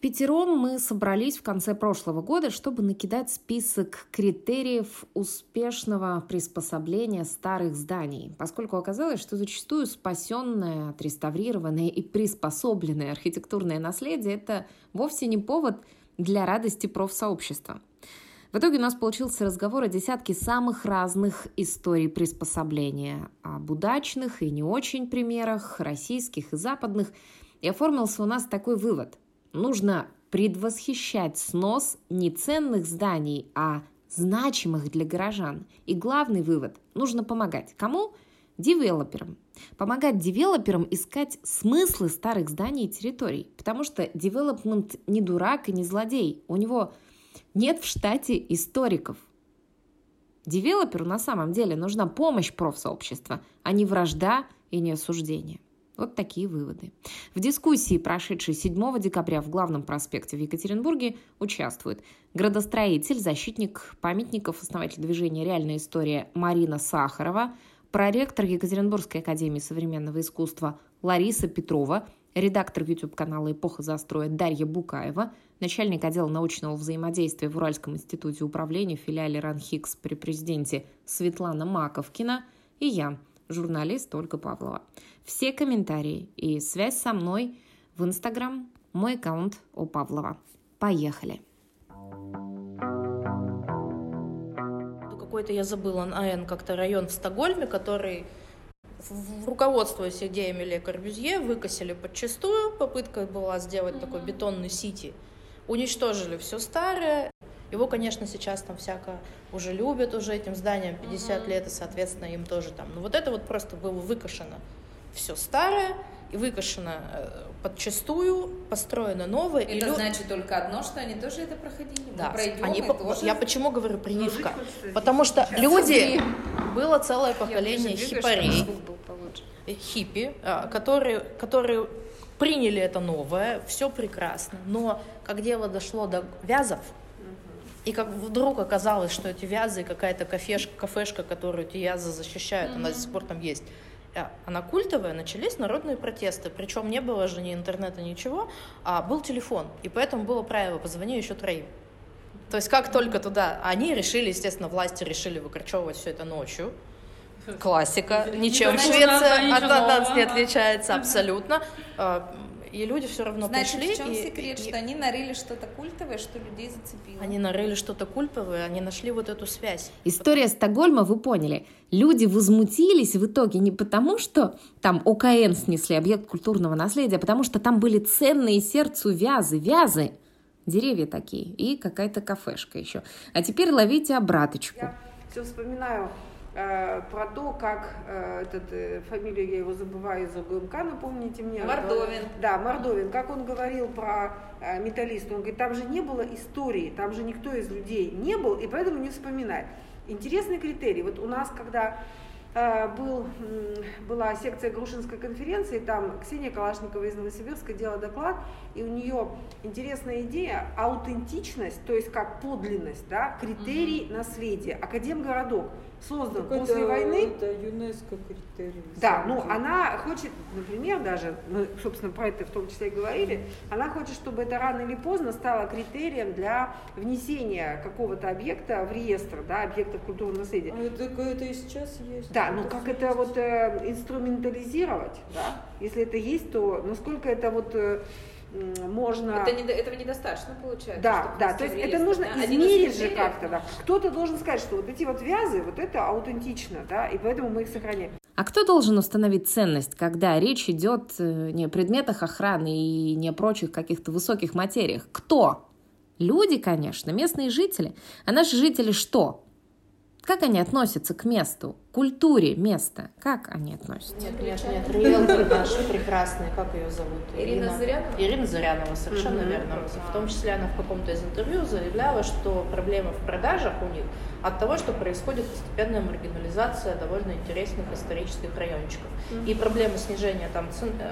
пятером мы собрались в конце прошлого года, чтобы накидать список критериев успешного приспособления старых зданий, поскольку оказалось, что зачастую спасенное, отреставрированное и приспособленное архитектурное наследие – это вовсе не повод для радости профсообщества. В итоге у нас получился разговор о десятке самых разных историй приспособления, об удачных и не очень примерах, российских и западных, и оформился у нас такой вывод – нужно предвосхищать снос не ценных зданий, а значимых для горожан. И главный вывод – нужно помогать. Кому? Девелоперам. Помогать девелоперам искать смыслы старых зданий и территорий. Потому что девелопмент не дурак и не злодей. У него нет в штате историков. Девелоперу на самом деле нужна помощь профсообщества, а не вражда и не осуждение. Вот такие выводы. В дискуссии, прошедшей 7 декабря в главном проспекте в Екатеринбурге, участвует градостроитель, защитник памятников, основатель движения «Реальная история» Марина Сахарова, проректор Екатеринбургской академии современного искусства Лариса Петрова, редактор YouTube-канала «Эпоха застроя» Дарья Букаева, начальник отдела научного взаимодействия в Уральском институте управления филиале РАНХИКС при президенте Светлана Маковкина и я, журналист Ольга Павлова. Все комментарии и связь со мной в Инстаграм, мой аккаунт у Павлова. Поехали! Какой-то я забыла, АН как-то район в Стокгольме, который руководствуясь идеями Ле Корбюзье, выкосили подчастую. Попытка была сделать mm-hmm. такой бетонный сити. Уничтожили все старое, его, конечно, сейчас там всяко уже любят уже этим зданием 50 mm-hmm. лет, и, соответственно, им тоже там. Но вот это вот просто было выкашено все старое, и выкашено э, подчастую, построено новое. Это и значит лю... только одно, что они тоже это проходили. Да, пройдем, они по... тоже... Я почему говорю прививка? Потому что люди... Было целое поколение хипарей, хиппи, а, которые, которые приняли это новое, все прекрасно. Но как дело дошло до вязов, и как вдруг оказалось, что эти вязы, какая-то кафешка, кафешка, которую эти вязы защищают, mm-hmm. она до сих пор там есть, э, она культовая, начались народные протесты. Причем не было же ни интернета, ничего, а был телефон. И поэтому было правило «позвони еще троим». То есть как только туда... Они решили, естественно, власти решили выкорчевывать все это ночью. Классика. Ничем Швеция от нас не отличается абсолютно. И люди все равно Значит, пришли. в чем и, секрет, и, что они нарыли что-то культовое, что людей зацепило? Они нарыли что-то культовое, они нашли вот эту связь. История Стокгольма, вы поняли, люди возмутились в итоге не потому, что там ОКН снесли, объект культурного наследия, а потому что там были ценные сердцу вязы, вязы, деревья такие, и какая-то кафешка еще. А теперь ловите обраточку. Я все вспоминаю про то, как э, этот, э, фамилию я его забываю из ОГМК, напомните мне. Мордовин. Да, Мордовин. Как он говорил про металлиста, он говорит, там же не было истории, там же никто из людей не был, и поэтому не вспоминает. Интересный критерий. Вот у нас, когда был, была секция Грушинской конференции, там Ксения Калашникова из Новосибирска делала доклад, и у нее интересная идея, аутентичность, то есть как подлинность, да, критерий mm-hmm. наследия, академгородок создан так после это, войны. Это ЮНЕСКО критерий. Да, ну она хочет, например, даже, мы, собственно, про это в том числе и говорили, она хочет, чтобы это рано или поздно стало критерием для внесения какого-то объекта в реестр, да, объектов культурного наследия. А это, это и сейчас есть. Да, ну как это вот э, инструментализировать, да? Если это есть, то насколько это вот э, можно... Это не, этого недостаточно получается. Да, да, то есть это нужно да? измерить же как-то, да. Кто-то должен сказать, что вот эти вот вязы, вот это аутентично, да, и поэтому мы их сохраняем. А кто должен установить ценность, когда речь идет э, не о предметах охраны и не о прочих каких-то высоких материях? Кто? Люди, конечно, местные жители. А наши жители что? Как они относятся к месту, к культуре места? Как они относятся? Нет, нет, нет. Риэлтор наш прекрасный, как ее зовут? Ирина, Ирина Зырянова? Ирина Зырянова, совершенно mm-hmm. верно. В том числе она в каком-то из интервью заявляла, что проблема в продажах у них от того, что происходит постепенная маргинализация довольно интересных исторических райончиков. Mm-hmm. И проблема снижения там цен, э,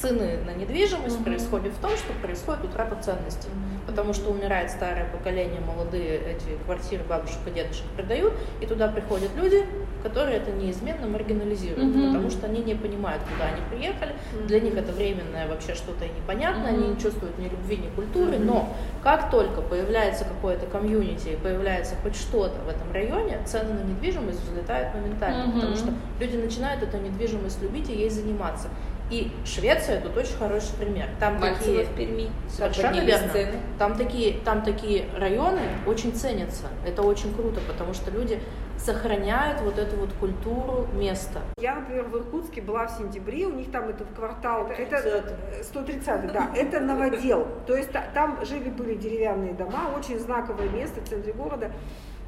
цены на недвижимость mm-hmm. происходит в том, что происходит утрата ценностей. Mm-hmm. Потому что умирает старое поколение, молодые эти квартиры бабушек и дедушек продают, и туда приходят люди, которые это неизменно маргинализируют, mm-hmm. потому что они не понимают, куда они приехали. Mm-hmm. Для них это временное вообще что-то непонятное, mm-hmm. они не чувствуют ни любви, ни культуры. Mm-hmm. Но как только появляется какое-то комьюнити появляется хоть что-то в этом районе, цены на недвижимость взлетают моментально, mm-hmm. потому что люди начинают эту недвижимость любить и ей заниматься. И Швеция тут очень хороший пример. Там Мальцево такие в Перми. Совершенно верно. Цены. Там такие, там такие районы очень ценятся. Это очень круто, потому что люди сохраняют вот эту вот культуру места. Я, например, в Иркутске была в сентябре, у них там этот квартал, это 130 да, это новодел. То есть там жили-были деревянные дома, очень знаковое место в центре города.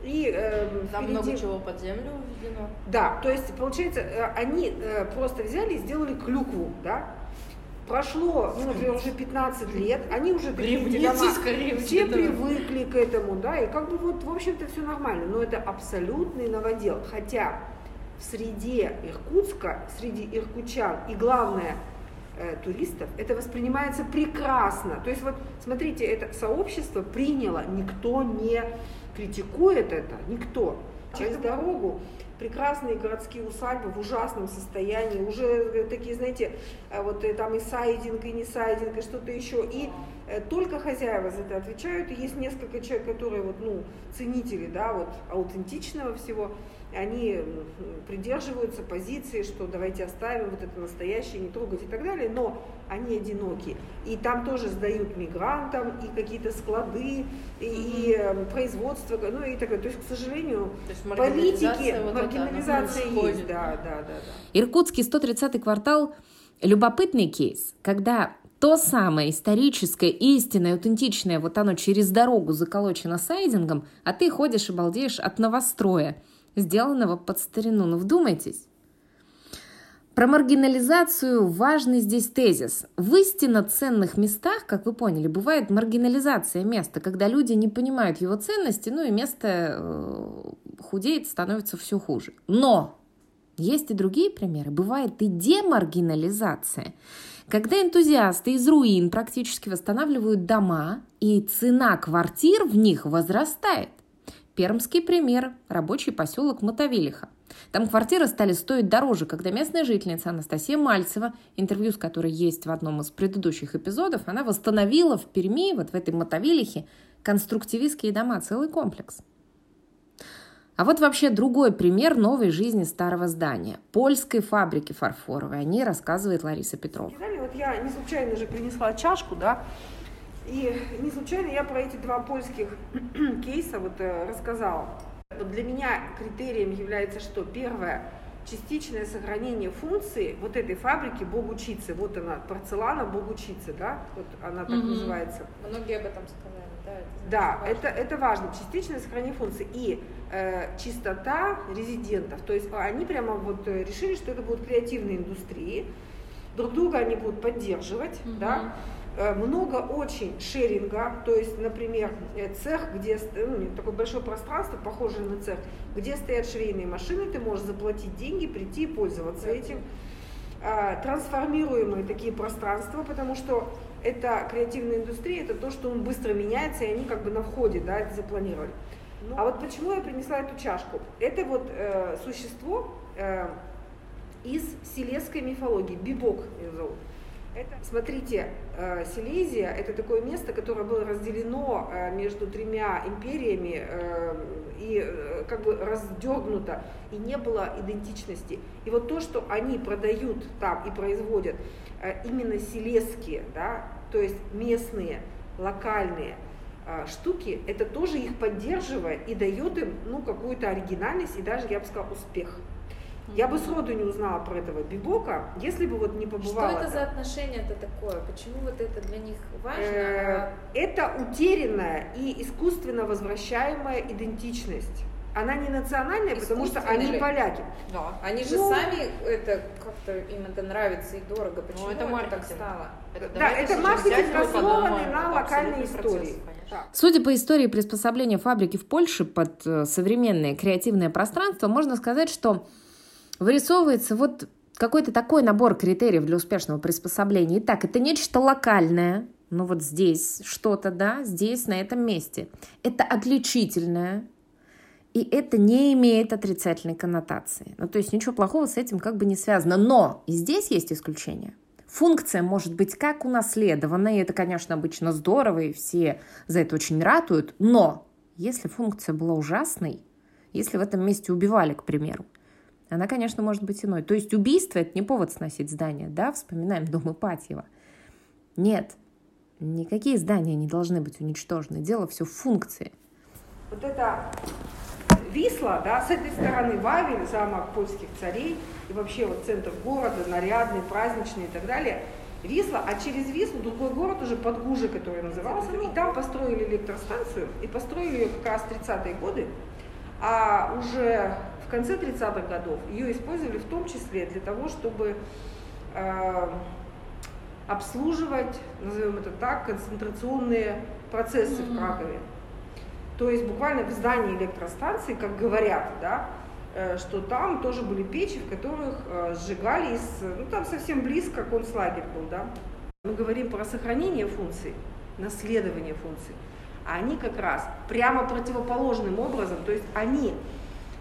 И, э, Там впереди... много чего под землю введено. Да, то есть, получается, э, они э, просто взяли и сделали клюкву, да, прошло, ну, например, уже 15 лет, они уже такие дома, все привыкли к этому, да, и как бы вот, в общем-то, все нормально, но это абсолютный новодел, хотя в среде Иркутска, среди иркутчан и главное э, туристов, это воспринимается прекрасно. То есть вот, смотрите, это сообщество приняло, никто не критикует это никто. Через дорогу прекрасные городские усадьбы в ужасном состоянии, уже э, такие, знаете, э, вот э, там и сайдинг, и не сайдинг, и что-то еще. И только хозяева за это отвечают, и есть несколько человек, которые вот, ну, ценители, да, вот аутентичного всего они придерживаются позиции, что давайте оставим вот это настоящее, не трогать и так далее, но они одиноки. И там тоже сдают мигрантам и какие-то склады, и, и эм, производство, ну и так далее. То есть, к сожалению, То есть политики, вот маргинализация это, есть. Да, да, да, да. Иркутский 130-й квартал – любопытный кейс, когда то самое историческое, истинное, аутентичное, вот оно через дорогу заколочено сайдингом, а ты ходишь и балдеешь от новостроя – сделанного под старину. Но вдумайтесь. Про маргинализацию важный здесь тезис. В истинно ценных местах, как вы поняли, бывает маргинализация места, когда люди не понимают его ценности, ну и место э, худеет, становится все хуже. Но есть и другие примеры. Бывает и демаргинализация, когда энтузиасты из руин практически восстанавливают дома, и цена квартир в них возрастает. Пермский пример – рабочий поселок Мотовилиха. Там квартиры стали стоить дороже, когда местная жительница Анастасия Мальцева, интервью с которой есть в одном из предыдущих эпизодов, она восстановила в Перми, вот в этой Мотовилихе, конструктивистские дома, целый комплекс. А вот вообще другой пример новой жизни старого здания. Польской фабрики фарфоровой. О ней рассказывает Лариса Петрова. Вот я не случайно же принесла чашку, да, и не случайно я про эти два польских кейса вот э, рассказала. Вот для меня критерием является что? Первое, частичное сохранение функции вот этой фабрики Богучицы. Вот она, порцелана Богучицы, да? Вот она так угу. называется. Многие об этом сказали, да? Это да, важно. это, это важно. Частичное сохранение функции. И э, чистота резидентов. То есть они прямо вот э, решили, что это будут креативные индустрии. Друг друга они будут поддерживать, угу. да? Э, много очень шеринга, то есть, например, э, цех, где ну, такое большое пространство, похожее на цех, где стоят швейные машины, ты можешь заплатить деньги, прийти и пользоваться этим. А, трансформируемые такие пространства, потому что это креативная индустрия, это то, что он быстро меняется, и они как бы на входе, да, это запланировали. Ну, а вот почему я принесла эту чашку? Это вот э, существо э, из силезской мифологии, бибок ее зовут. Смотрите, э, Силезия – это такое место, которое было разделено э, между тремя империями э, и как бы раздернуто, и не было идентичности. И вот то, что они продают там и производят, именно силезские, да, то есть местные, локальные штуки, это тоже их поддерживает и дает им ну, какую-то оригинальность и даже, я бы сказала, успех. Я бы сроду не узнала про этого бибока, если бы вот не побывала. Что это за отношение-то такое? Почему вот это для них важно? Э, это утерянная и искусственно возвращаемая идентичность. Она не национальная, потому что они ли? поляки. Да. Они же ну, сами это как-то им это нравится и дорого. Почему ну, это, это так стало? Это, да, это маркетинг основанный на локальной истории. Процесс, Судя по истории приспособления фабрики в Польше под э, современное креативное пространство, можно сказать, что вырисовывается вот какой-то такой набор критериев для успешного приспособления. Итак, это нечто локальное, ну вот здесь что-то, да, здесь, на этом месте. Это отличительное, и это не имеет отрицательной коннотации. Ну, то есть ничего плохого с этим как бы не связано. Но и здесь есть исключение. Функция может быть как унаследована, и это, конечно, обычно здорово, и все за это очень ратуют, но если функция была ужасной, если в этом месте убивали, к примеру, она, конечно, может быть иной. То есть убийство – это не повод сносить здание, да, вспоминаем дом Ипатьева. Нет, никакие здания не должны быть уничтожены. Дело все в функции. Вот это Висла, да, с этой стороны Вавель, замок польских царей, и вообще вот центр города, нарядный, праздничный и так далее. Висла, а через Вислу другой город уже Подгужи, который назывался, и там построили электростанцию, и построили ее как раз в 30-е годы, а уже в конце 30-х годов ее использовали в том числе для того, чтобы э, обслуживать, назовем это так, концентрационные процессы mm-hmm. в Кракове. То есть буквально в здании электростанции, как говорят, да, э, что там тоже были печи, в которых э, сжигали из, ну там совсем близко концлагерь был, да. Мы говорим про сохранение функций, наследование функций, а они как раз прямо противоположным образом, то есть они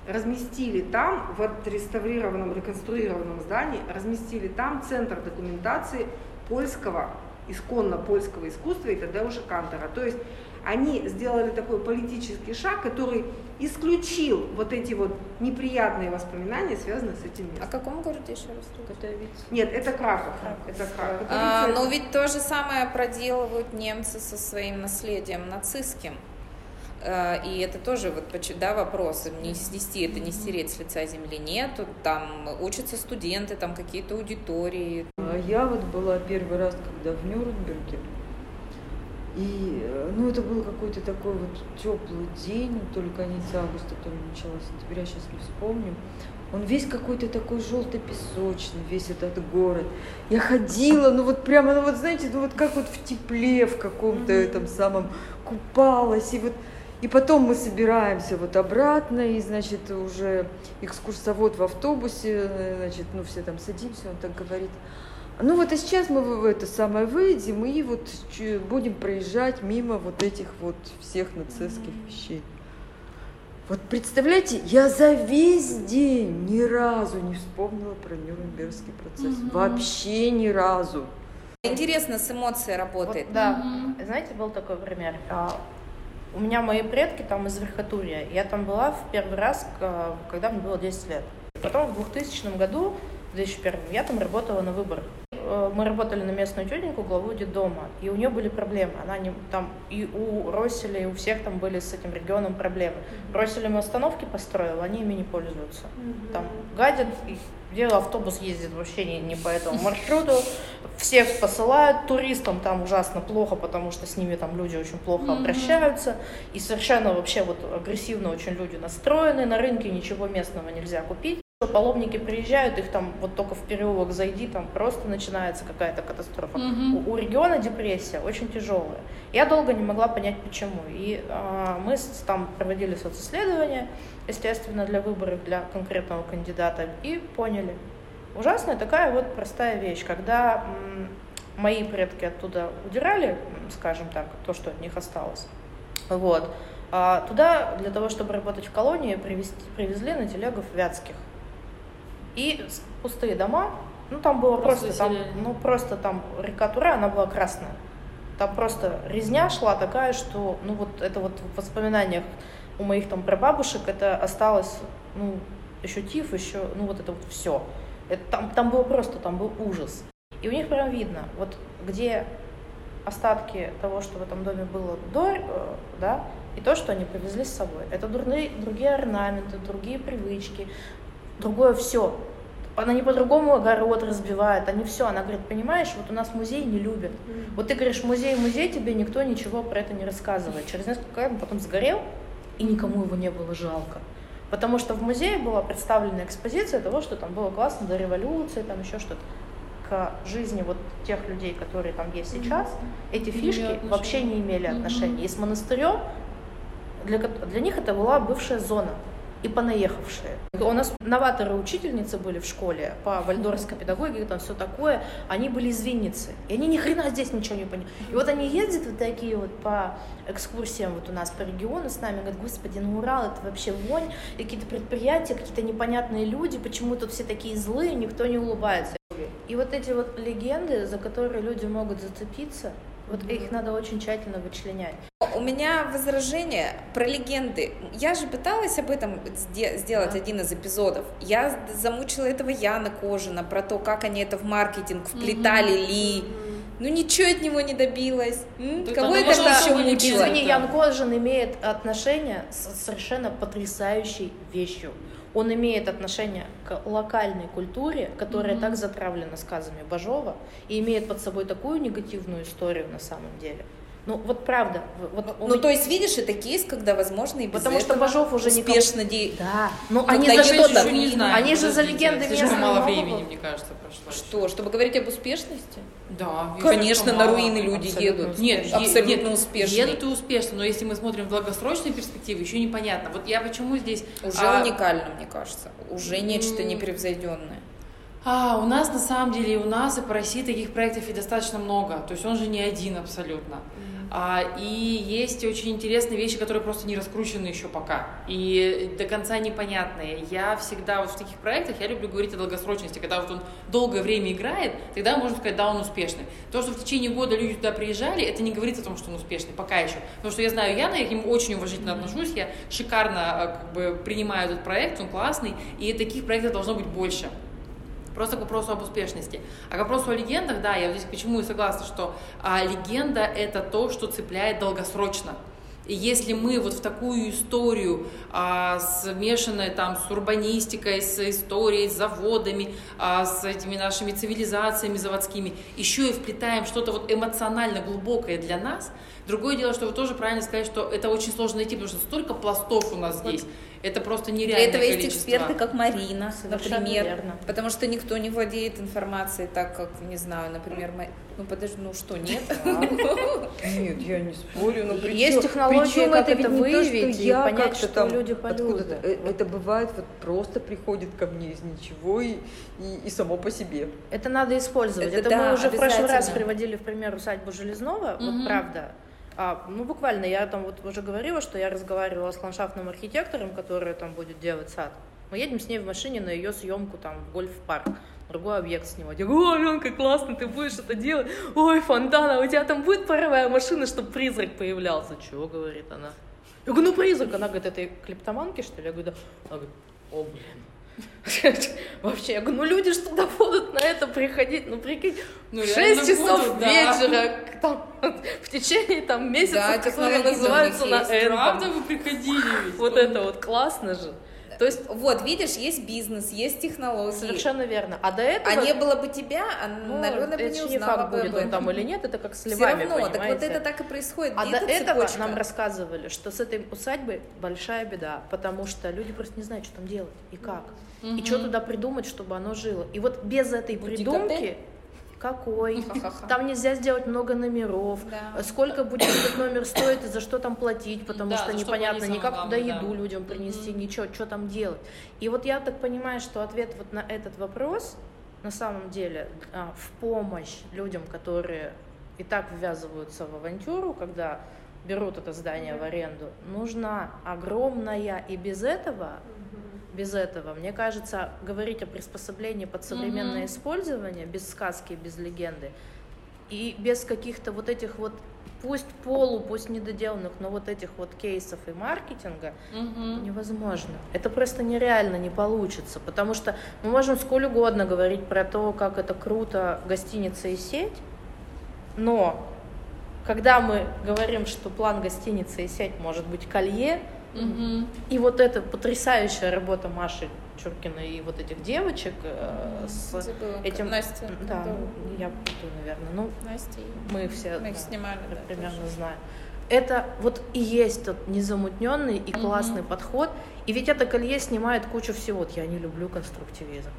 разместили там, в отреставрированном, реконструированном здании, разместили там центр документации польского, исконно польского искусства и тогда уже Кантора. То есть они сделали такой политический шаг, который исключил вот эти вот неприятные воспоминания, связанные с этим местом. О каком городе еще раз? Катовиц. Нет, это Краков. Краков. Это Краков. А, но ведь то же самое проделывают немцы со своим наследием нацистским. А, и это тоже вот, да, вопрос, не снести это, не стереть с лица земли нет, там учатся студенты, там какие-то аудитории. А я вот была первый раз, когда в Нюрнберге, и, э, ну, это был какой-то такой вот теплый день, то ли конец августа, то ли начало сентября, сейчас не вспомню. Он весь какой-то такой желто-песочный, весь этот город. Я ходила, ну вот прямо, ну вот знаете, ну вот как вот в тепле в каком-то этом самом купалась. И вот и потом мы собираемся вот обратно, и, значит, уже экскурсовод в автобусе, значит, ну все там садимся, он так говорит, ну вот и сейчас мы в это самое выйдем и вот будем проезжать мимо вот этих вот всех нацистских вещей. Вот представляете, я за весь день ни разу не вспомнила про Нюрнбергский процесс. Угу. Вообще ни разу. Интересно, с эмоцией работает. Вот, да. Угу. Знаете, был такой пример. У меня мои предки там из Верхотурья. Я там была в первый раз, когда мне было 10 лет. Потом в 2000 году, в 2001, я там работала на выборах. Э, мы работали на местную тетеньку, главу детдома, и у нее были проблемы. Она не, там, и у Росселя, и у всех там были с этим регионом проблемы. Росселем остановки построил, они ими не пользуются. Там гадят, где автобус ездит вообще не, не по этому маршруту. Всех посылают, туристам там ужасно плохо, потому что с ними там люди очень плохо обращаются. И совершенно вообще вот агрессивно очень люди настроены. На рынке ничего местного нельзя купить. Паломники приезжают, их там вот только в переулок зайди, там просто начинается какая-то катастрофа. Угу. У, у региона депрессия очень тяжелая. Я долго не могла понять почему. И э, мы там проводили социсследования, естественно, для выборов для конкретного кандидата, и поняли. Ужасная такая вот простая вещь, когда м, мои предки оттуда удирали, скажем так, то, что от них осталось. Вот. А туда для того, чтобы работать в колонии, привезти, привезли на телегов вятских и пустые дома. Ну, там было просто, просто там, ну, просто там река Тура, она была красная. Там просто резня шла такая, что, ну, вот это вот в воспоминаниях у моих там прабабушек это осталось, ну, еще тиф, еще, ну, вот это вот все. Это, там, там было просто, там был ужас. И у них прям видно, вот где остатки того, что в этом доме было до, э, да, и то, что они привезли с собой. Это другие, другие орнаменты, другие привычки, другое все. Она не по-другому огород разбивает, они все. Она говорит, понимаешь, вот у нас музей не любят. Вот ты говоришь, музей, музей, тебе никто ничего про это не рассказывает. Через несколько лет он потом сгорел, и никому его не было жалко. Потому что в музее была представлена экспозиция того, что там было классно до революции, там еще что-то. К жизни вот тех людей, которые там есть сейчас, mm-hmm. эти фишки вообще не имели отношения. Mm-hmm. И с монастырем для, для них это была бывшая зона. И понаехавшие. У нас новаторы-учительницы были в школе по вальдорфской педагогике, там все такое. Они были из Винницы. И они ни хрена здесь ничего не поняли. И вот они ездят вот такие вот по экскурсиям вот у нас по региону с нами, говорят, господи, ну Урал это вообще вонь, какие-то предприятия, какие-то непонятные люди, почему тут все такие злые, никто не улыбается. И вот эти вот легенды, за которые люди могут зацепиться, вот их надо очень тщательно вычленять. У меня возражение про легенды. Я же пыталась об этом сделать да. один из эпизодов. Я замучила этого Яна Кожина про то, как они это в маркетинг вплетали mm-hmm. ли. Ну ничего от него не добилась. Кого это еще мучило? Извини, Ян Кожин имеет отношение с совершенно потрясающей вещью он имеет отношение к локальной культуре, которая mm-hmm. так затравлена сказами Бажова и имеет под собой такую негативную историю на самом деле. Ну, вот правда. Вот ну, меня... то есть, видишь, это кейс, когда, возможно, и без Потому что Бажов уже успешно никак... де... Да. Ну, они за что-то... Не знаю, они же за легенды Слишком мало времени, мне кажется, прошло. Что, чтобы говорить об успешности? Да. Конечно, на руины люди едут. Нет, абсолютно успешно. Едут и успешно, но если мы смотрим в долгосрочной перспективе, еще непонятно. Вот я почему здесь... Уже а... уникально, мне кажется. Уже нечто непревзойденное. А, у нас на самом деле, у нас и по России таких проектов и достаточно много. То есть он же не один абсолютно. А, и есть очень интересные вещи, которые просто не раскручены еще пока и до конца непонятные. Я всегда вот в таких проектах, я люблю говорить о долгосрочности, когда вот он долгое время играет, тогда можно сказать, да, он успешный. То, что в течение года люди туда приезжали, это не говорит о том, что он успешный, пока еще. Потому что я знаю Яна, я к нему очень уважительно отношусь, я шикарно а, как бы принимаю этот проект, он классный, и таких проектов должно быть больше. Просто к вопросу об успешности. А к вопросу о легендах, да, я здесь почему и согласна, что а, легенда это то, что цепляет долгосрочно. И если мы вот в такую историю, а, смешанную там с урбанистикой, с историей, с заводами, а, с этими нашими цивилизациями заводскими, еще и вплетаем что-то вот эмоционально глубокое для нас, другое дело, что вы тоже правильно сказали, что это очень сложно найти, потому что столько пластов у нас вот. здесь. Это просто нереально. Для этого количество. есть эксперты, как Марина, Совершенно например. Верно. Потому что никто не владеет информацией так, как, не знаю, например, ну подожди, ну что, нет? Нет, я не спорю. Но есть технологии, как это выявить и понять, что люди полюбят. Э, это бывает, вот просто приходит ко мне из ничего и, и, само по себе. Это надо использовать. Это, мы уже в прошлый раз приводили в пример усадьбу Железного, вот правда. А, ну, буквально, я там вот уже говорила, что я разговаривала с ландшафтным архитектором, который там будет делать сад. Мы едем с ней в машине на ее съемку там в гольф-парк другой объект снимать. Я говорю, ой, Аленка, классно, ты будешь это делать. Ой, фонтан, а у тебя там будет паровая машина, чтобы призрак появлялся. Чего, говорит она. Я говорю, ну призрак. Она говорит, этой клептоманки, что ли? Я говорю, да. Она говорит, о, блин. Вообще, я говорю, ну люди что туда будут на это приходить, ну прикинь, ну, 6 часов будут, вечера, да. там, в течение там месяца, да, которые называются на этом. Правда вы приходили? Вот это вот классно же. То есть, вот, видишь, есть бизнес, есть технологии. Совершенно верно. А до этого... А не было бы тебя, а ну, Алена бы не узнала не будет он там или нет, это как с львами, Все равно, так вот это так и происходит. А до этого цепочка. нам рассказывали, что с этой усадьбой большая беда, потому что люди просто не знают, что там делать и как. Угу. И что туда придумать, чтобы оно жило. И вот без этой придумки какой, там нельзя сделать много номеров, сколько будет этот номер стоить и за что там платить, потому что непонятно ни как туда еду людям принести, ничего, что там делать. И вот я так понимаю, что ответ вот на этот вопрос на самом деле а, в помощь людям, которые и так ввязываются в авантюру, когда берут это здание в аренду, нужна огромная, и без этого без этого. Мне кажется, говорить о приспособлении под современное mm-hmm. использование, без сказки, без легенды, и без каких-то вот этих вот, пусть полу, пусть недоделанных, но вот этих вот кейсов и маркетинга mm-hmm. невозможно. Это просто нереально не получится, потому что мы можем сколь угодно говорить про то, как это круто гостиница и сеть, но когда мы говорим, что план гостиницы и сеть может быть колье, Угу. И вот эта потрясающая работа Маши Чуркина и вот этих девочек э, с Забыла, этим... Настя. Да, да. я путаю, наверное. Ну, Настя. Мы все мы их да, снимали, да, примерно тоже. знаем. Это вот и есть тот незамутненный и классный угу. подход. И ведь это колье снимает кучу всего. Вот я не люблю конструктивизм.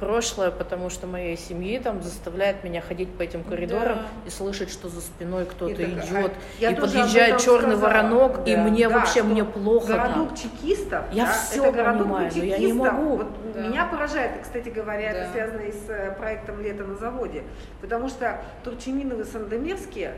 Прошлое, потому что моей семьи там заставляет меня ходить по этим коридорам да. и слышать, что за спиной кто-то идет, а и подъезжает черный сказала. воронок, да. и мне да, вообще мне плохо. Городок там. чекистов, я да, все это городок понимаю, но я не могу. Вот да. Меня поражает, кстати говоря, да. это связано и с э, проектом «Лето на заводе», потому что Турчининов и Сандомирские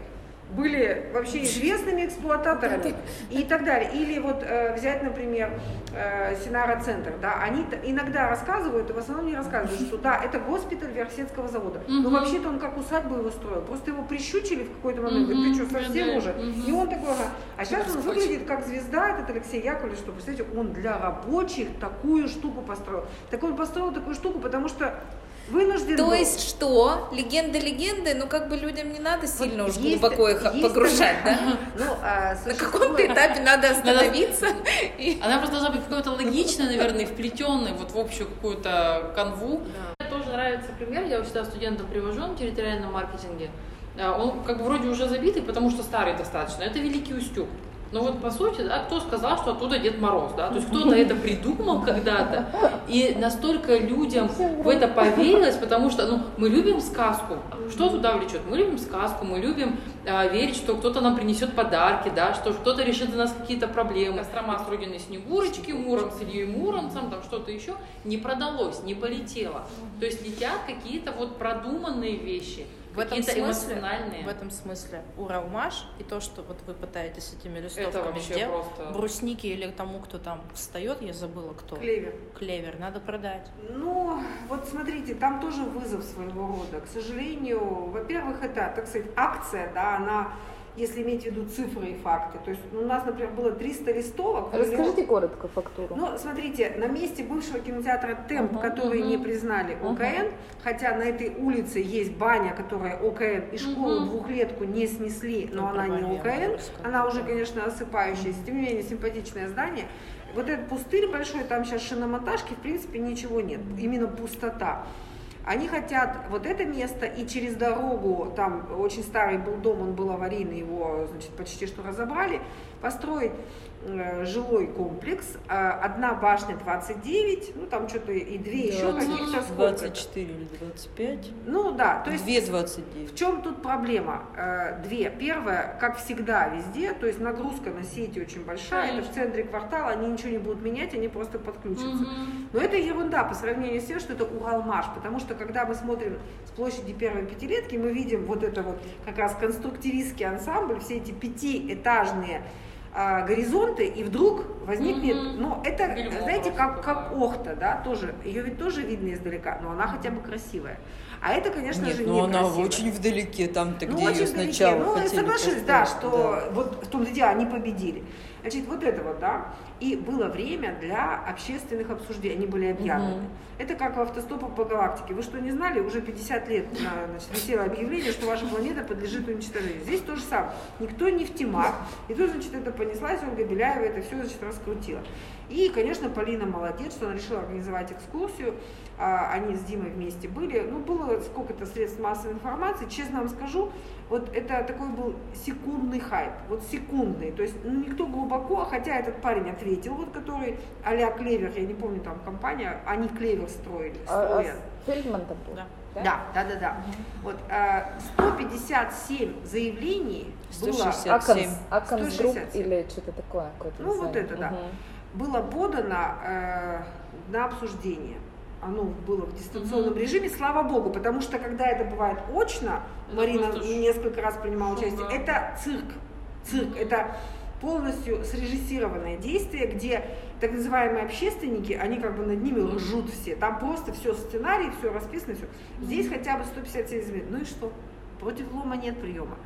были вообще известными эксплуататорами и так далее. Или вот э, взять, например, э, Синара Центр, да, они иногда рассказывают, и в основном не рассказывают, что да, это госпиталь Верхсетского завода. Но вообще-то он как усадьбу его строил. Просто его прищучили в какой-то момент, говорит, ты что, совсем уже? И он такой, ага. А сейчас он выглядит как звезда, этот Алексей Яковлевич, что, представляете, он для рабочих такую штуку построил. Так он построил такую штуку, потому что Вынужден То был. есть что? Легенда легенды, ну как бы людям не надо сильно вот уж есть, глубоко их есть погружать, да? Ну, а, На каком-то этапе надо остановиться. Она просто должна быть какой-то логичной, наверное, вплетенной вот в общую какую-то канву. Мне тоже нравится пример, я всегда студентам привожу на территориальном маркетинге. А, он как бы вроде уже забитый, потому что старый достаточно. Это Великий Устюг. Но вот по сути, да, кто сказал, что оттуда Дед Мороз, да? То есть кто-то это придумал когда-то, и настолько людям в это поверилось, потому что, ну, мы любим сказку. Что туда влечет? Мы любим сказку, мы любим э, верить, что кто-то нам принесет подарки, да, что кто-то решит за нас какие-то проблемы. Кострома Строгиной Снегурочки, Муром с Ильей Муромцем, там что-то еще не продалось, не полетело. То есть летят какие-то вот продуманные вещи в этом смысле, в этом смысле Уралмаш и то, что вот вы пытаетесь этими листовками сделать, просто... брусники или тому, кто там встает, я забыла кто. Клевер. Клевер, надо продать. Ну, вот смотрите, там тоже вызов своего рода. К сожалению, во-первых, это, так сказать, акция, да, она если иметь в виду цифры и факты. То есть у нас, например, было 300 листовок. Расскажите него... коротко фактуру. Ну, смотрите, на месте бывшего кинотеатра «Темп», uh-huh, который uh-huh. не признали ОКН, uh-huh. хотя на этой улице есть баня, которая ОКН, и школу uh-huh. двухлетку не снесли, но ну, она не ОКН, она уже, конечно, осыпающаяся, тем не менее симпатичное здание. Вот этот пустырь большой, там сейчас шиномонтажки, в принципе, ничего нет, именно пустота. Они хотят вот это место и через дорогу, там очень старый был дом, он был аварийный, его значит, почти что разобрали, построить жилой комплекс, а одна башня 29, ну там что-то и две 20, еще каких-то сколько 24 или 25? Ну да, то есть... Две 29. В чем тут проблема? Э, две. Первое, как всегда везде, то есть нагрузка на сети очень большая, Конечно. это в центре квартала, они ничего не будут менять, они просто подключатся. Угу. Но это ерунда по сравнению с тем, что это Уралмаш, потому что когда мы смотрим с площади первой пятилетки, мы видим вот это вот как раз конструктивистский ансамбль, все эти пятиэтажные а, горизонты, и вдруг возникнет, mm-hmm. ну, это, Бельмова знаете, как, как Охта, да, тоже, ее ведь тоже видно издалека, но она хотя бы красивая. А это, конечно Нет, же, но она очень вдалеке, там-то, ну, где ее сначала Ну, хотели соглашусь, да, что да. вот в том деле они победили. Значит, вот это вот, да, и было время для общественных обсуждений, они были объявлены. Угу. Это как в автостопах по галактике. Вы что, не знали? Уже 50 лет значит, висело объявление, что ваша планета подлежит уничтожению. Здесь то же самое. Никто не в темах. И тут, значит, это понеслась, Ольга Беляева это все, значит, раскрутила. И, конечно, Полина молодец, что она решила организовать экскурсию. А, они с Димой вместе были. Ну, было сколько-то средств массовой информации. Честно вам скажу, вот это такой был секундный хайп, вот секундный, то есть ну, никто глубоко, хотя этот парень ответил, вот который а-ля Клевер, я не помню там компания, они Клевер строили, строят. А, а Фельдман там был? Да. Да, да, да, да. Вот, а, 157 заявлений 167. было. Аконс, Аконс групп или что-то такое. Ну, вот это, да. Угу. Было подано э, на обсуждение оно было в дистанционном mm-hmm. режиме, слава богу, потому что когда это бывает очно, это Марина несколько раз принимала участие, mm это цирк, цирк, mm-hmm. это полностью срежиссированное действие, где так называемые общественники, они как бы над ними ржут все, там просто все сценарий, все расписано, все. Здесь хотя бы 157 заметок, ну и что? Против лома нет приема.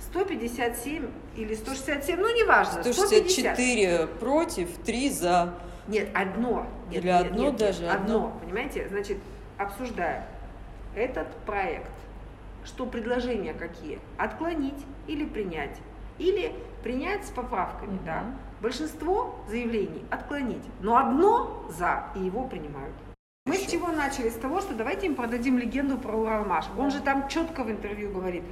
157 или 167, ну неважно. 164 150. против, 3 за. Нет, одно. Нет, Или нет, одно нет, даже? Одно, одно, понимаете? Значит, обсуждаем этот проект, что предложения какие? Отклонить или принять? Или принять с поправками, угу. да? Большинство заявлений отклонить, но одно за, и его принимают. Мы с чего начали? С того, что давайте им продадим легенду про Уралмаш. Он же там четко в интервью говорит,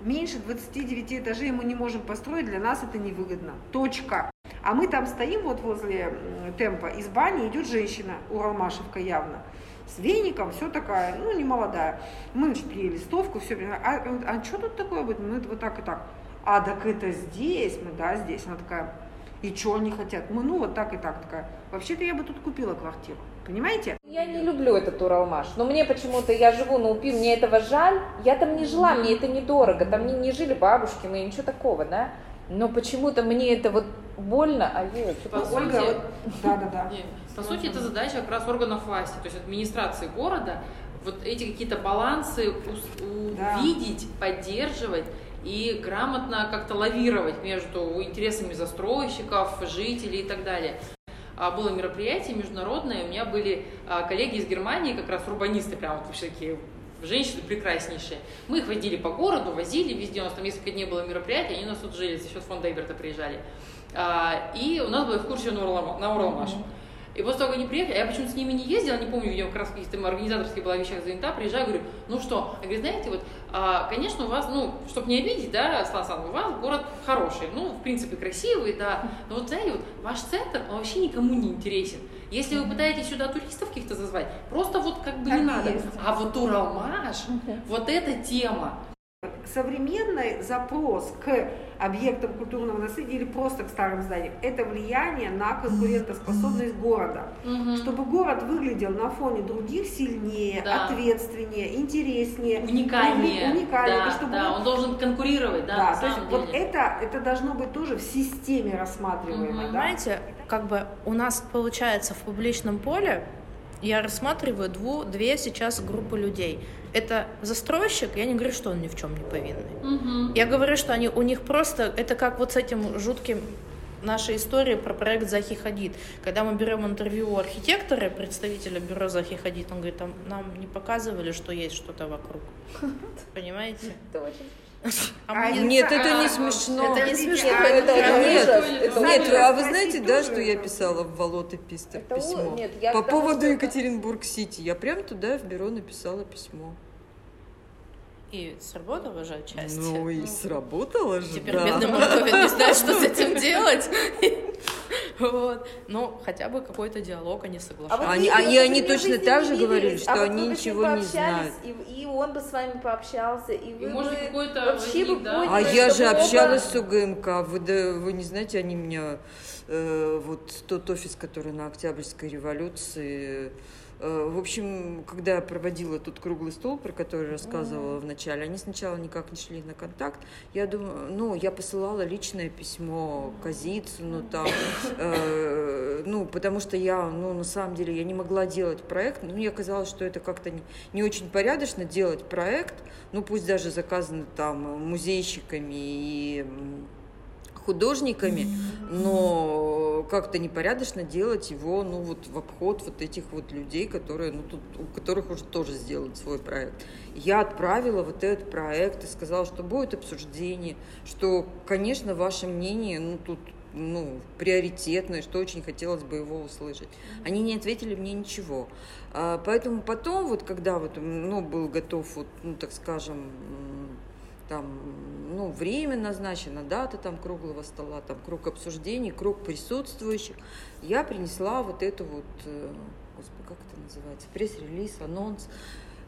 меньше 29 этажей мы не можем построить, для нас это невыгодно. Точка. А мы там стоим вот возле темпа, из бани идет женщина, Уралмашевка явно, с веником, все такая, ну, не молодая. Мы, ей листовку, все, а, а что тут такое будет? Мы вот так и так. А, так это здесь, мы, да, здесь. Она такая, и что они хотят? Мы, ну, вот так и так, такая. Вообще-то я бы тут купила квартиру. Понимаете? Я не люблю этот Уралмаш, но мне почему-то, я живу на УПИ, мне этого жаль, я там не жила, мне это недорого, там не, не жили бабушки мои, ничего такого, да, но почему-то мне это вот больно, а ей По сути, Ольга, вот, да, да, да. По сути, это задача как раз органов власти, то есть администрации города, вот эти какие-то балансы да. увидеть, поддерживать и грамотно как-то лавировать между интересами застройщиков, жителей и так далее. А, было мероприятие международное, у меня были а, коллеги из Германии, как раз урбанисты, прям вот вообще такие женщины прекраснейшие. Мы их водили по городу, возили везде, у нас там несколько дней было мероприятие, они у нас тут жили, за счет фонда Эберта приезжали. А, и у нас была экскурсия на Уралмаш. Mm-hmm. И после того, как они приехали, я почему-то с ними не ездила, не помню, видимо, как раз каких-то организаторских была вещах занята, приезжаю, говорю, ну что, я говорю, знаете, вот, а, конечно, у вас, ну, чтобы не обидеть, да, Сласан, у вас город хороший, ну, в принципе, красивый, да, но вот, знаете, вот, ваш центр, он вообще никому не интересен. Если вы пытаетесь сюда туристов каких-то зазвать, просто вот как бы не надо. А вот Уралмаш, вот эта тема, Современный запрос к объектам культурного наследия или просто к старым зданиям – это влияние на конкурентоспособность города. Угу. Чтобы город выглядел на фоне других сильнее, да. ответственнее, интереснее, уникальнее. уникальнее да, чтобы да, он... он должен конкурировать, да. да то есть деле. вот это, это должно быть тоже в системе рассматриваемо. Угу. Да? Знаете, как бы у нас получается в публичном поле я рассматриваю дву, две сейчас группы людей. Это застройщик, я не говорю, что он ни в чем не повинный. Угу. Я говорю, что они, у них просто, это как вот с этим жутким наша история про проект Захи Хадид. Когда мы берем интервью у архитектора, представителя бюро Захи Хадид, он говорит, там, нам не показывали, что есть что-то вокруг. Понимаете? Это очень а нет, это не смешно. Это не смешно. Это, нет, это, нет, а вы знаете, да, что я писала в Волоте Пистер письмо? Нет, я По поводу Екатеринбург-Сити. Я прям туда в бюро написала письмо. И сработало же отчасти. Ну и сработало же, Теперь да. бедный Молдовин не знает, что с этим делать. Вот. Ну, хотя бы какой-то диалог, они соглашаются. А они, они, они точно так же говорили, что а они ничего не знают. И, и он бы с вами пообщался, и вы и, может, какой-то вообще возник, бы да? А я же общалась с УГМК. Вы, да, вы не знаете, они меня... Э, вот тот офис, который на Октябрьской революции... Э, в общем, когда я проводила тут круглый стол, про который рассказывала в начале, они сначала никак не шли на контакт. Я думаю, ну, я посылала личное письмо Казицыну там, э, ну, потому что я, ну, на самом деле, я не могла делать проект. Ну, мне казалось, что это как-то не, не очень порядочно делать проект, ну, пусть даже заказаны там музейщиками и художниками, но как-то непорядочно делать его, ну, вот в обход вот этих вот людей, которые, ну, тут, у которых уже тоже сделан свой проект. Я отправила вот этот проект и сказала, что будет обсуждение, что, конечно, ваше мнение, ну, тут ну, приоритетное, что очень хотелось бы его услышать. Они не ответили мне ничего. А, поэтому потом, вот когда вот, ну, был готов, вот, ну, так скажем, там, ну, время назначено, дата там круглого стола, там круг обсуждений, круг присутствующих, я принесла вот эту вот, э, господи, как это называется, пресс-релиз, анонс.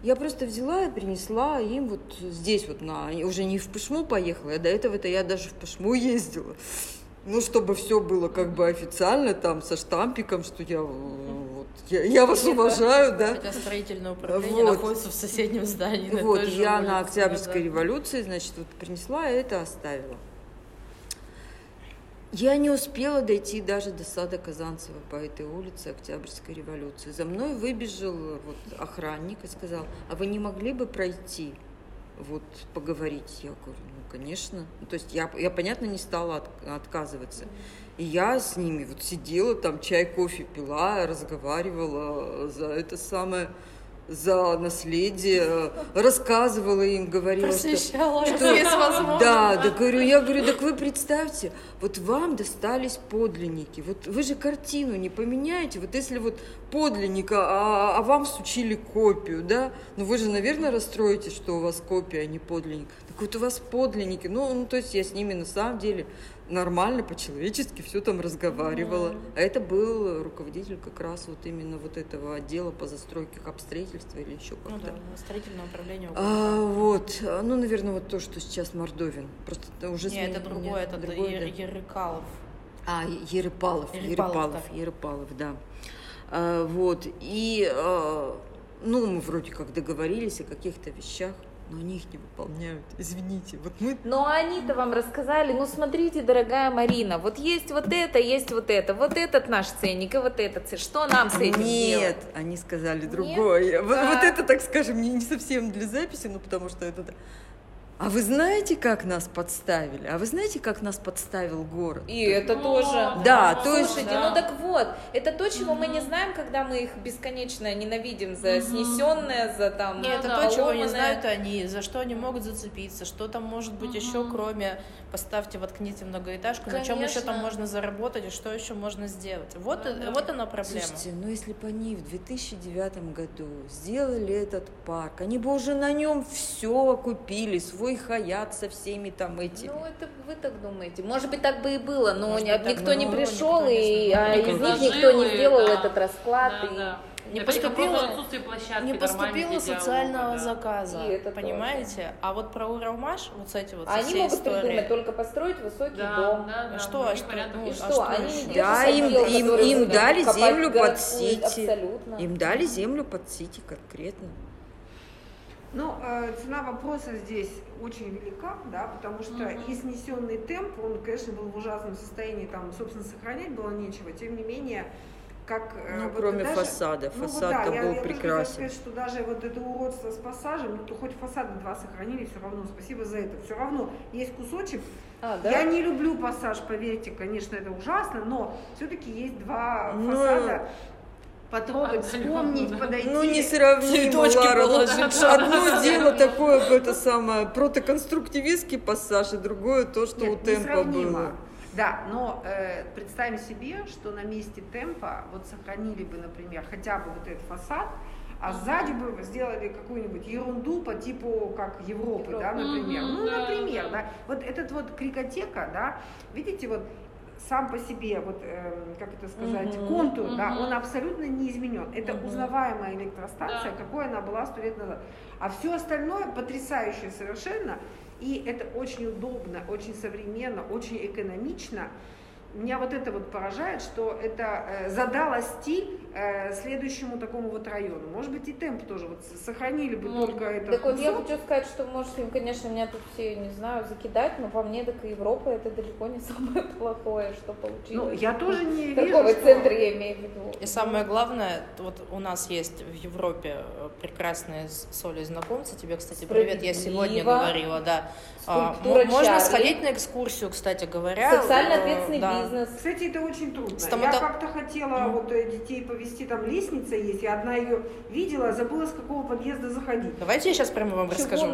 Я просто взяла и принесла им вот здесь вот на, уже не в Пышму поехала, а до этого-то я даже в Пышму ездила. Ну, чтобы все было как бы официально, там, со штампиком, что я я, я вас уважаю, да. Хотя строительное управление вот. находится в соседнем здании. На вот, я улице, на Октябрьской да. революции, значит, вот принесла это оставила. Я не успела дойти даже до сада Казанцева по этой улице Октябрьской революции. За мной выбежал вот охранник и сказал, а вы не могли бы пройти, вот поговорить? Я говорю, ну, конечно. Ну, то есть я, я, понятно, не стала от, отказываться. И я с ними вот сидела, там чай, кофе пила, разговаривала за это самое за наследие, рассказывала им, говорила, что, что да, да, говорю, я говорю, так вы представьте, вот вам достались подлинники, вот вы же картину не поменяете, вот если вот подлинника, а, а вам сучили копию, да, ну вы же, наверное, расстроитесь, что у вас копия, а не подлинник. Так вот у вас подлинники, ну, ну то есть я с ними на самом деле нормально, по-человечески все там разговаривала. Mm-hmm. А это был руководитель как раз вот именно вот этого отдела по застройке обстроительства или еще ну как-то. Ну да, строительное управление. А, вот, ну, наверное, вот то, что сейчас Мордовин. Просто уже Нет, это другое, это другой, да? Ерыкалов. А, Ерыпалов, Ерыпалов, Ерыпалов да. А, вот, и, а, ну, мы вроде как договорились о каких-то вещах но они их не выполняют. Извините, вот мы... Но они-то вам рассказали, ну смотрите, дорогая Марина, вот есть вот это, есть вот это, вот этот наш ценник и вот этот ценник. Что нам с этим Нет, делать? они сказали другое. Нет? Вот, вот это, так скажем, не, не совсем для записи, ну потому что это а вы знаете, как нас подставили? А вы знаете, как нас подставил город? И это тоже. Да, то есть... Слушайте, ну так вот, это то, чего мы не знаем, когда мы их бесконечно ненавидим за снесенное, за там... Нет, это то, чего не знают они, за что они могут зацепиться, что там может быть еще, кроме поставьте, воткните многоэтажку, на чем еще там можно заработать и что еще можно сделать. Вот, вот она проблема. Слушайте, ну если бы они в 2009 году сделали этот парк, они бы уже на нем все купили, свой свой хаят со всеми там эти. Ну, это вы так думаете. Может быть, так бы и было, но Может, никто не пришел, и а из них никто не сделал да. этот расклад. Да, и... да. Не поступило, не поступило социального да. заказа, это понимаете? Тоже. А вот про Уралмаш, вот с эти вот Они могут истории... придумать только построить высокий да, дом. Да, да, что, а что, ну, и а что, они не Да, им, им, им дали землю под сити. Абсолютно. Им дали землю под сити конкретно. Ну, э, цена вопроса здесь очень велика, да, потому что uh-huh. и снесенный темп, он, конечно, был в ужасном состоянии, там, собственно, сохранять было нечего, тем не менее, как... Э, ну, вот кроме даже, фасада, ну, фасад вот, да, был я, прекрасен. Я сказать, что даже вот это уродство с пассажем, ну, то хоть фасады два сохранили, все равно, спасибо за это, все равно есть кусочек. А, да? Я не люблю пассаж, поверьте, конечно, это ужасно, но все-таки есть два ну, фасада, потрогать, вспомнить, подойти. Ну, не сравнимо, Лара. Одно дело такое, это самое, протоконструктивистский пассаж, и другое то, что Нет, у темпа было. Да, но э, представим себе, что на месте темпа вот сохранили бы, например, хотя бы вот этот фасад, а сзади бы сделали какую-нибудь ерунду по типу как Европы, Европа. да, например. Mm-hmm, ну, например, да. Вот этот вот крикотека, да, видите, вот сам по себе, вот, э, как это сказать, угу, контур, угу. да, он абсолютно не изменен. Это угу. узнаваемая электростанция, да. какой она была сто лет назад. А все остальное потрясающе совершенно, и это очень удобно, очень современно, очень экономично меня вот это вот поражает, что это э, задало стиль следующему такому вот району. Может быть, и темп тоже вот сохранили бы ну, только это. Так вот я хочу сказать, что, может, им, конечно, меня тут все, не знаю, закидать, но по мне, так и Европа это далеко не самое плохое, что получилось. Ну, я тоже не вижу, Торговый что... центр я имею в виду. И самое главное, вот у нас есть в Европе э, прекрасные соли знакомцы. Тебе, кстати, привет, я сегодня говорила, да. А, можно Чарли. сходить на экскурсию, кстати говоря. Социально ответственный да. бизнес. Кстати, это очень трудно. Стомато... Я как-то хотела mm. вот э, детей повезти, там лестница есть, я одна ее видела, забыла, с какого подъезда заходить. Давайте я сейчас прямо вам расскажу.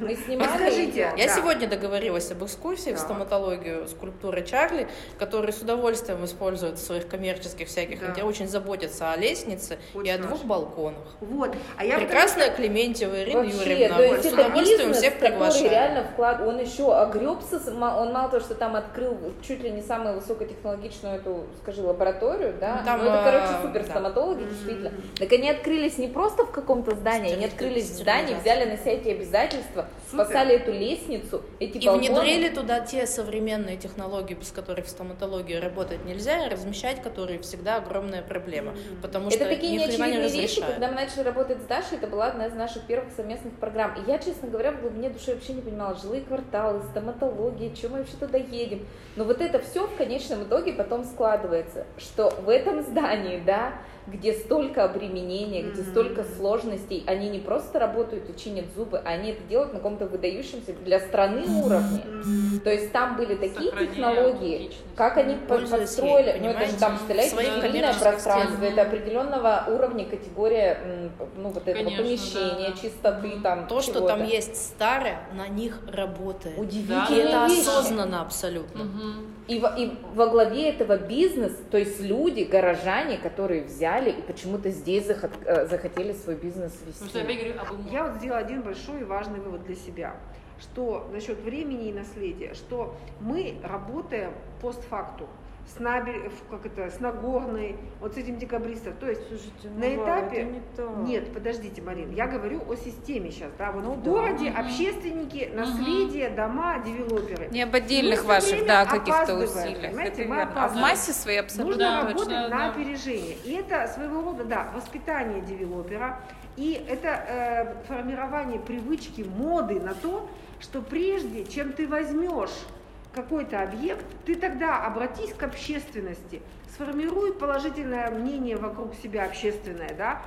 Мы снимали. Расскажите. Я да. сегодня договорилась об экскурсии да. в стоматологию скульптуры Чарли, который с удовольствием использует в своих коммерческих всяких, да. где очень заботится о лестнице очень и о двух балконах. Вот. А я Прекрасная вдруг... Клементьева Ирина Вообще, Юрьевна. То есть с удовольствием бизнес, всех приглашаю. реально вклад, он еще огребся, он мало того, что там открыл чуть ли не самую высокотехнологичную эту, скажи, лабораторию, да, ну, там, ну, это, короче, а, супер стоматологи, действительно. Так они открылись не просто в каком-то здании, они открылись в здании, взяли на себя эти обязательства, спасали эту лестницу, эти И внедрили туда те современные технологии, без которых в стоматологии работать нельзя, и размещать которые всегда огромная проблема, потому это что такие неочевидные не вещи, когда мы начали работать с Дашей, это была одна из наших первых совместных программ. И я, честно говоря, в глубине души вообще не понимала, жилые кварталы, стоматология, чем мы вообще туда едем. Но вот это все в конечном итоге потом складывается, что в этом здании, да, где столько обременения, где столько сложностей, они не просто работают и чинят зубы, они это делают на каком-то выдающемся для страны уровне. То есть там были такие технологии, как они построили, ну это же там, представляете, цивильное пространство, это определенного уровня категория, ну вот этого Конечно, помещения, да. чистоты там. То, что там есть старое, на них работает. Удивительно. И это осознанно абсолютно. Угу. И, во, и во главе этого бизнес, то есть люди, горожане, которые взяли и почему-то здесь захот, э, захотели свой бизнес вести. Я вот сделала один большой и важный вывод для себя. что насчет времени и наследия, что мы работаем постфактум с, Набер... как это, с Нагорной, вот с этим декабристом. То есть Слушайте, ну, на этапе... это не так. Нет, подождите, Марин, я говорю о системе сейчас. Да? Вот Ну в да. городе общественники, наследие, дома, девелоперы. Не об отдельных ваших, да, каких-то усилиях. Это мы. А в массе своей абсолютно Нужно Да, работать точно, на да. опережение. И это своего рода, да, воспитание девелопера. И это э, формирование привычки, моды на то, что прежде, чем ты возьмешь какой-то объект, ты тогда обратись к общественности, сформируй положительное мнение вокруг себя общественное, да,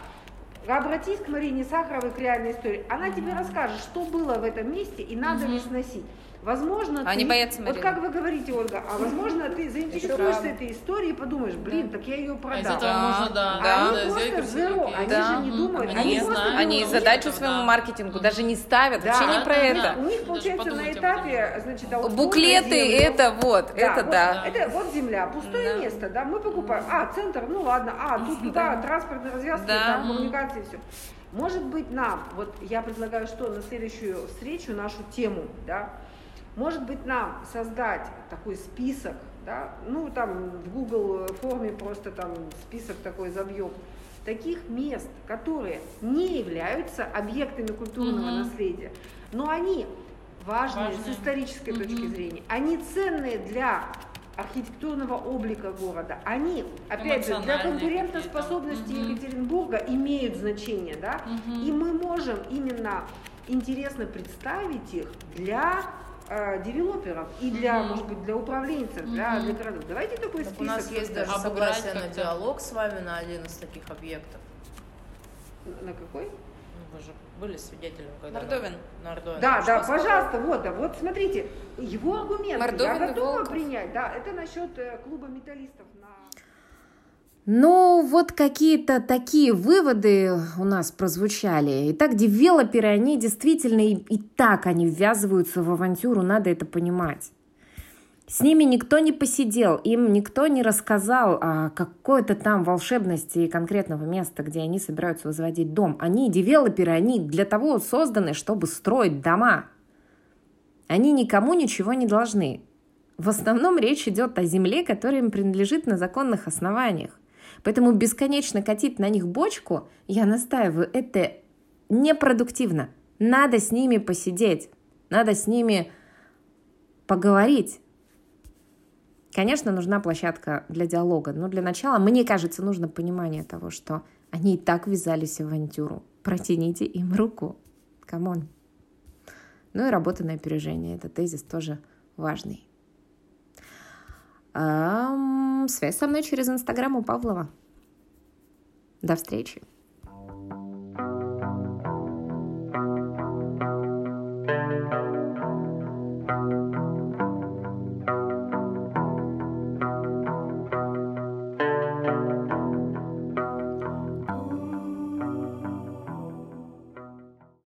обратись к Марине Сахаровой к реальной истории. Она тебе расскажет, что было в этом месте и надо ли сносить. Возможно, Они ты, боятся вот Марины. как вы говорите, Ольга, а возможно, ты заинтересуешься этой историей и подумаешь, блин, так я ее А из продам. этого можно, да, А да, они да, просто зеро, они кейс. же не думают, Они они, не просто знают. Они задачу да. своему маркетингу даже не ставят, Да. вообще не про Да, это. да. У них, получается, на этапе, значит, аукцион на Буклеты, это вот, это вот, да. Это вот земля, пустое Да. место, да, мы покупаем. А, центр, ну ладно, а, тут туда, транспортные развязки, Да. там коммуникации, все. Может быть, нам, вот я предлагаю, что на следующую встречу нашу тему, да, может быть, нам создать такой список, да, ну, там, в Google форме просто там список такой забьем, таких мест, которые не являются объектами культурного Мгм. наследия, но они важные, с Важные. исторической Мгм. точки зрения, они ценные для архитектурного облика города, они, опять же, для конкурентоспособности. Мгм. Екатеринбурга имеют значение, да, Мгм. и мы можем именно интересно представить их для э, девелоперов и для, Мгм. может быть, для управленцев, для, Мгм. для городов. Давайте такой Так список. у нас есть даже согласие на диалог с вами на один из таких объектов. На какой? Ну, Вы же были свидетелем, когда... Мордовин. Мордовин. Да, Что да, сказал? пожалуйста, вот, да, вот смотрите, его аргументы Мордовин я готова Волков. принять, да, это насчет э, клуба металлистов на... Ну, вот какие-то такие выводы у нас прозвучали. Итак, девелоперы, они действительно и, и так они ввязываются в авантюру, надо это понимать. С ними никто не посидел, им никто не рассказал о какой-то там волшебности конкретного места, где они собираются возводить дом. Они, девелоперы, они для того созданы, чтобы строить дома. Они никому ничего не должны. В основном речь идет о земле, которая им принадлежит на законных основаниях. Поэтому бесконечно катить на них бочку, я настаиваю, это непродуктивно. Надо с ними посидеть, надо с ними поговорить. Конечно, нужна площадка для диалога, но для начала, мне кажется, нужно понимание того, что они и так ввязались в авантюру. Протяните им руку. Come on. Ну и работа на опережение. Это тезис тоже важный. Связь со мной через Инстаграм у Павлова. До встречи.